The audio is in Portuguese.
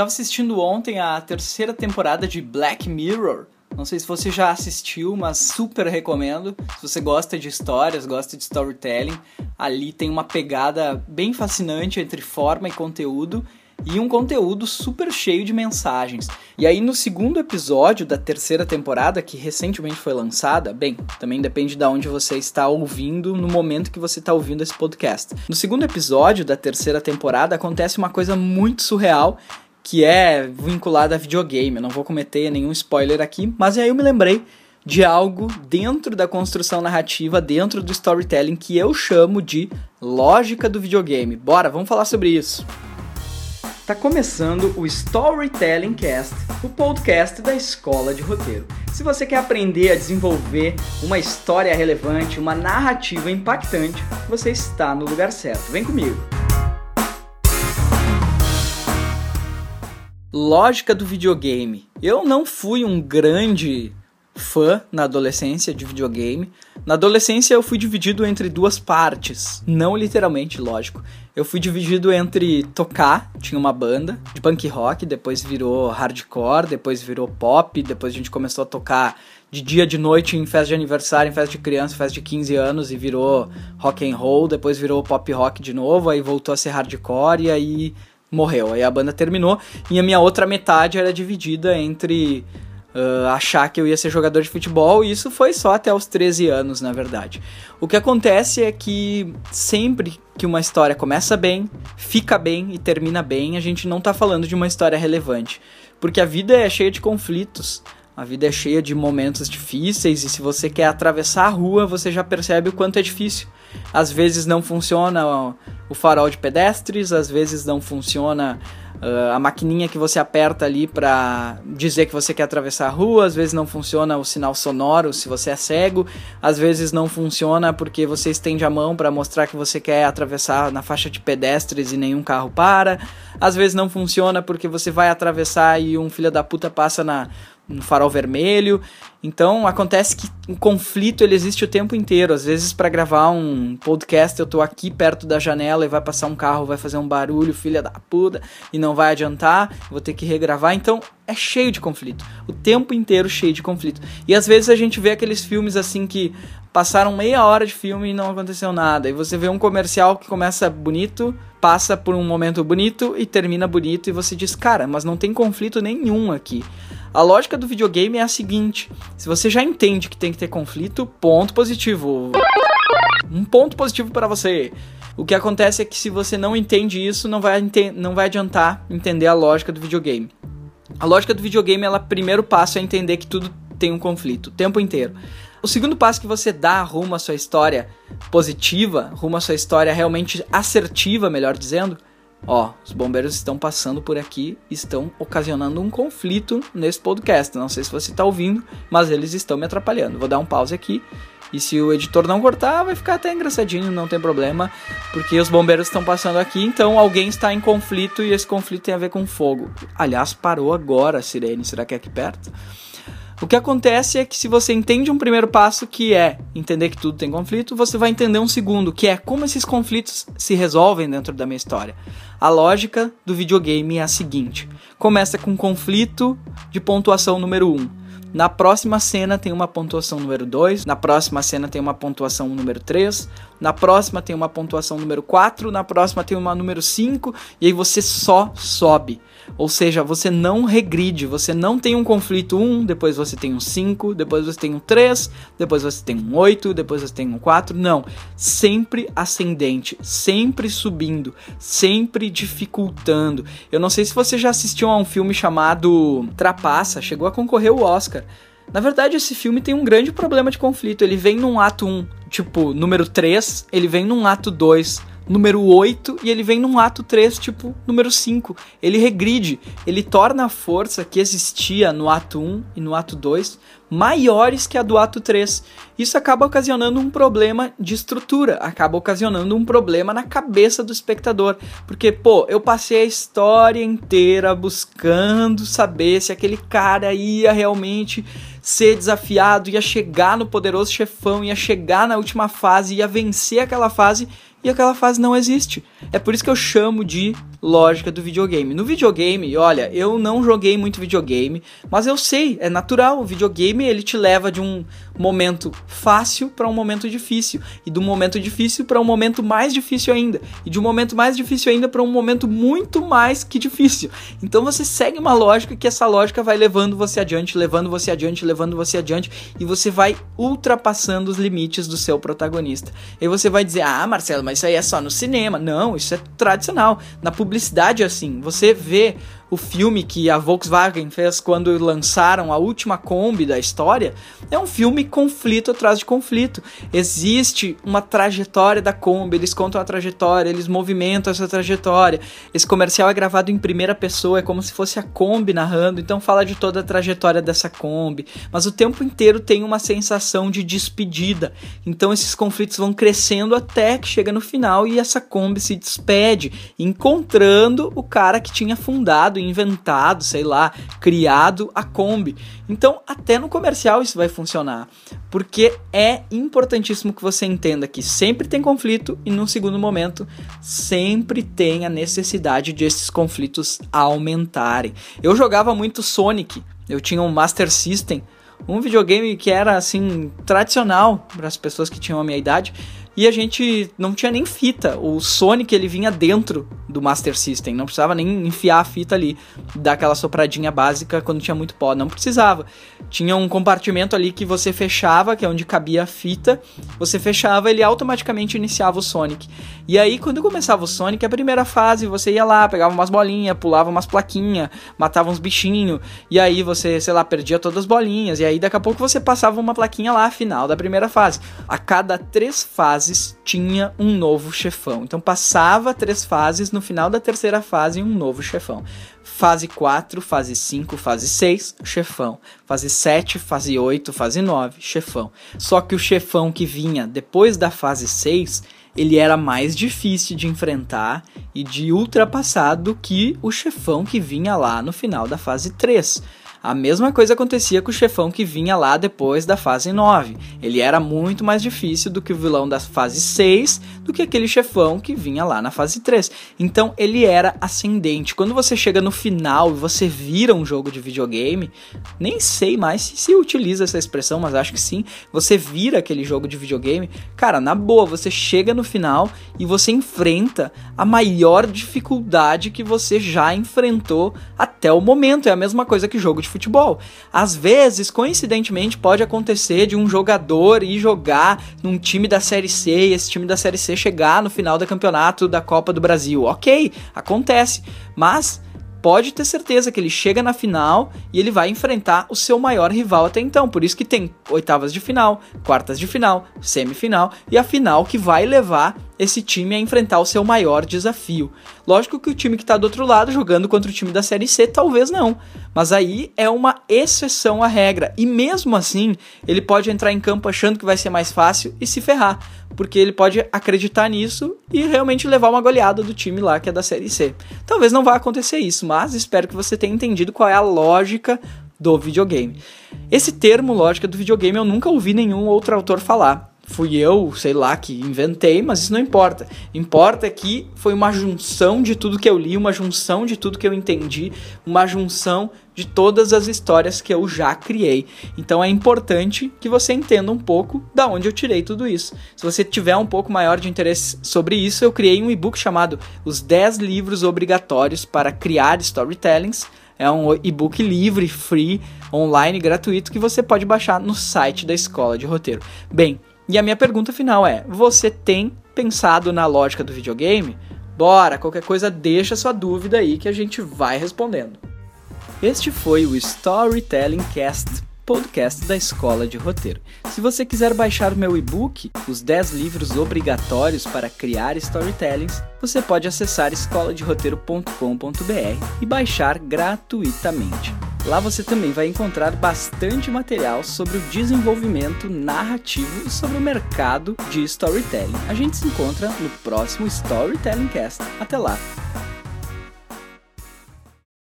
Tava assistindo ontem a terceira temporada de Black Mirror. Não sei se você já assistiu, mas super recomendo. Se você gosta de histórias, gosta de storytelling, ali tem uma pegada bem fascinante entre forma e conteúdo e um conteúdo super cheio de mensagens. E aí no segundo episódio da terceira temporada, que recentemente foi lançada, bem, também depende de onde você está ouvindo no momento que você está ouvindo esse podcast. No segundo episódio da terceira temporada acontece uma coisa muito surreal que é vinculada a videogame. Eu não vou cometer nenhum spoiler aqui, mas aí eu me lembrei de algo dentro da construção narrativa, dentro do storytelling que eu chamo de lógica do videogame. Bora, vamos falar sobre isso. Tá começando o Storytelling Cast, o podcast da Escola de Roteiro. Se você quer aprender a desenvolver uma história relevante, uma narrativa impactante, você está no lugar certo. Vem comigo. Lógica do videogame. Eu não fui um grande fã na adolescência de videogame. Na adolescência eu fui dividido entre duas partes, não literalmente, lógico. Eu fui dividido entre tocar, tinha uma banda de punk rock, depois virou hardcore, depois virou pop, depois a gente começou a tocar de dia de noite em festa de aniversário, em festa de criança, festa de 15 anos e virou rock and roll, depois virou pop rock de novo, aí voltou a ser hardcore e aí morreu. Aí a banda terminou e a minha outra metade era dividida entre uh, achar que eu ia ser jogador de futebol, e isso foi só até os 13 anos, na verdade. O que acontece é que sempre que uma história começa bem, fica bem e termina bem, a gente não tá falando de uma história relevante. Porque a vida é cheia de conflitos. A vida é cheia de momentos difíceis e se você quer atravessar a rua, você já percebe o quanto é difícil. Às vezes não funciona o farol de pedestres, às vezes não funciona Uh, a maquininha que você aperta ali para dizer que você quer atravessar a rua, às vezes não funciona o sinal sonoro se você é cego, às vezes não funciona porque você estende a mão para mostrar que você quer atravessar na faixa de pedestres e nenhum carro para, às vezes não funciona porque você vai atravessar e um filho da puta passa na, no farol vermelho. Então acontece que o conflito ele existe o tempo inteiro. Às vezes para gravar um podcast eu tô aqui perto da janela e vai passar um carro, vai fazer um barulho, filha da puta, e não vai adiantar, vou ter que regravar. Então é cheio de conflito. O tempo inteiro cheio de conflito. E às vezes a gente vê aqueles filmes assim que passaram meia hora de filme e não aconteceu nada. E você vê um comercial que começa bonito, passa por um momento bonito e termina bonito e você diz: "Cara, mas não tem conflito nenhum aqui". A lógica do videogame é a seguinte: se você já entende que tem que ter conflito, ponto positivo. Um ponto positivo para você. O que acontece é que se você não entende isso, não vai, não vai adiantar entender a lógica do videogame. A lógica do videogame, ela primeiro passo é entender que tudo tem um conflito o tempo inteiro. O segundo passo que você dá rumo à sua história positiva, rumo à sua história realmente assertiva, melhor dizendo, Ó, os bombeiros estão passando por aqui, estão ocasionando um conflito nesse podcast. Não sei se você está ouvindo, mas eles estão me atrapalhando. Vou dar um pause aqui. E se o editor não cortar, vai ficar até engraçadinho, não tem problema, porque os bombeiros estão passando aqui, então alguém está em conflito e esse conflito tem a ver com fogo. Aliás, parou agora a sirene, será que é aqui perto? O que acontece é que se você entende um primeiro passo, que é entender que tudo tem conflito, você vai entender um segundo, que é como esses conflitos se resolvem dentro da minha história. A lógica do videogame é a seguinte: começa com conflito de pontuação número 1. Na próxima cena tem uma pontuação número 2, na próxima cena tem uma pontuação número 3, na próxima tem uma pontuação número 4, na próxima tem uma número 5, e aí você só sobe. Ou seja, você não regride, você não tem um conflito 1, depois você tem um 5, depois você tem um 3, depois você tem um 8, depois você tem um 4. Não, sempre ascendente, sempre subindo, sempre dificultando. Eu não sei se você já assistiu a um filme chamado Trapaça, chegou a concorrer o Oscar. Na verdade, esse filme tem um grande problema de conflito. Ele vem num ato 1, tipo, número 3, ele vem num ato 2, número 8 e ele vem num ato 3, tipo, número 5. Ele regride, ele torna a força que existia no ato 1 e no ato 2 maiores que a do ato 3. Isso acaba ocasionando um problema de estrutura, acaba ocasionando um problema na cabeça do espectador. Porque, pô, eu passei a história inteira buscando saber se aquele cara ia realmente ser desafiado, ia chegar no poderoso chefão, ia chegar na última fase, ia vencer aquela fase e aquela fase não existe. É por isso que eu chamo de lógica do videogame. No videogame, olha, eu não joguei muito videogame, mas eu sei, é natural. O videogame ele te leva de um momento fácil para um momento difícil, e do momento difícil para um momento mais difícil ainda, e de um momento mais difícil ainda para um momento muito mais que difícil. Então você segue uma lógica que essa lógica vai levando você adiante, levando você adiante, levando você adiante, e você vai ultrapassando os limites do seu protagonista. E você vai dizer: "Ah, Marcelo, mas isso aí é só no cinema". Não, isso é tradicional. Na publicidade é assim. Você vê o filme que a Volkswagen fez quando lançaram a última Kombi da história, é um filme conflito atrás de conflito. Existe uma trajetória da Kombi, eles contam a trajetória, eles movimentam essa trajetória. Esse comercial é gravado em primeira pessoa, é como se fosse a Kombi narrando, então fala de toda a trajetória dessa Kombi, mas o tempo inteiro tem uma sensação de despedida. Então esses conflitos vão crescendo até que chega no final e essa Kombi se despede, encontrando o cara que tinha fundado inventado, sei lá, criado a Kombi. Então, até no comercial isso vai funcionar, porque é importantíssimo que você entenda que sempre tem conflito e num segundo momento sempre tem a necessidade de esses conflitos aumentarem. Eu jogava muito Sonic, eu tinha um Master System, um videogame que era assim tradicional para as pessoas que tinham a minha idade e a gente não tinha nem fita. O Sonic ele vinha dentro do Master System, não precisava nem enfiar a fita ali, dar aquela sopradinha básica quando tinha muito pó, não precisava. Tinha um compartimento ali que você fechava, que é onde cabia a fita, você fechava, ele automaticamente iniciava o Sonic. E aí quando começava o Sonic, a primeira fase, você ia lá, pegava umas bolinhas, pulava umas plaquinhas, matava uns bichinhos, e aí você, sei lá, perdia todas as bolinhas, e aí daqui a pouco você passava uma plaquinha lá, final da primeira fase. A cada três fases fases tinha um novo chefão. Então passava três fases, no final da terceira fase, um novo chefão. Fase 4, fase 5, fase 6, chefão. Fase 7, fase 8, fase 9, chefão. Só que o chefão que vinha depois da fase 6, ele era mais difícil de enfrentar e de ultrapassar do que o chefão que vinha lá no final da fase 3. A mesma coisa acontecia com o chefão que vinha lá depois da fase 9. Ele era muito mais difícil do que o vilão da fase 6, do que aquele chefão que vinha lá na fase 3. Então ele era ascendente. Quando você chega no final e você vira um jogo de videogame, nem sei mais se se utiliza essa expressão, mas acho que sim. Você vira aquele jogo de videogame, cara, na boa, você chega no final e você enfrenta a maior dificuldade que você já enfrentou até o momento. É a mesma coisa que jogo de futebol. Às vezes, coincidentemente, pode acontecer de um jogador ir jogar num time da Série C e esse time da Série C chegar no final do campeonato da Copa do Brasil. Ok, acontece. Mas pode ter certeza que ele chega na final e ele vai enfrentar o seu maior rival até então. Por isso que tem oitavas de final, quartas de final, semifinal e a final que vai levar esse time a enfrentar o seu maior desafio. Lógico que o time que está do outro lado jogando contra o time da Série C talvez não, mas aí é uma exceção à regra. E mesmo assim, ele pode entrar em campo achando que vai ser mais fácil e se ferrar, porque ele pode acreditar nisso e realmente levar uma goleada do time lá que é da Série C. Talvez não vá acontecer isso, mas espero que você tenha entendido qual é a lógica do videogame. Esse termo lógica do videogame eu nunca ouvi nenhum outro autor falar fui eu, sei lá, que inventei, mas isso não importa. Importa é que foi uma junção de tudo que eu li, uma junção de tudo que eu entendi, uma junção de todas as histórias que eu já criei. Então é importante que você entenda um pouco da onde eu tirei tudo isso. Se você tiver um pouco maior de interesse sobre isso, eu criei um e-book chamado Os 10 livros obrigatórios para criar storytellings. É um e-book livre, free, online, gratuito que você pode baixar no site da Escola de Roteiro. Bem, e a minha pergunta final é: você tem pensado na lógica do videogame? Bora, qualquer coisa deixa sua dúvida aí que a gente vai respondendo. Este foi o Storytelling Cast, podcast da Escola de Roteiro. Se você quiser baixar meu e-book, Os 10 livros obrigatórios para criar storytellings, você pode acessar escoladeroteiro.com.br e baixar gratuitamente. Lá você também vai encontrar bastante material sobre o desenvolvimento narrativo e sobre o mercado de storytelling. A gente se encontra no próximo Storytelling Cast. Até lá!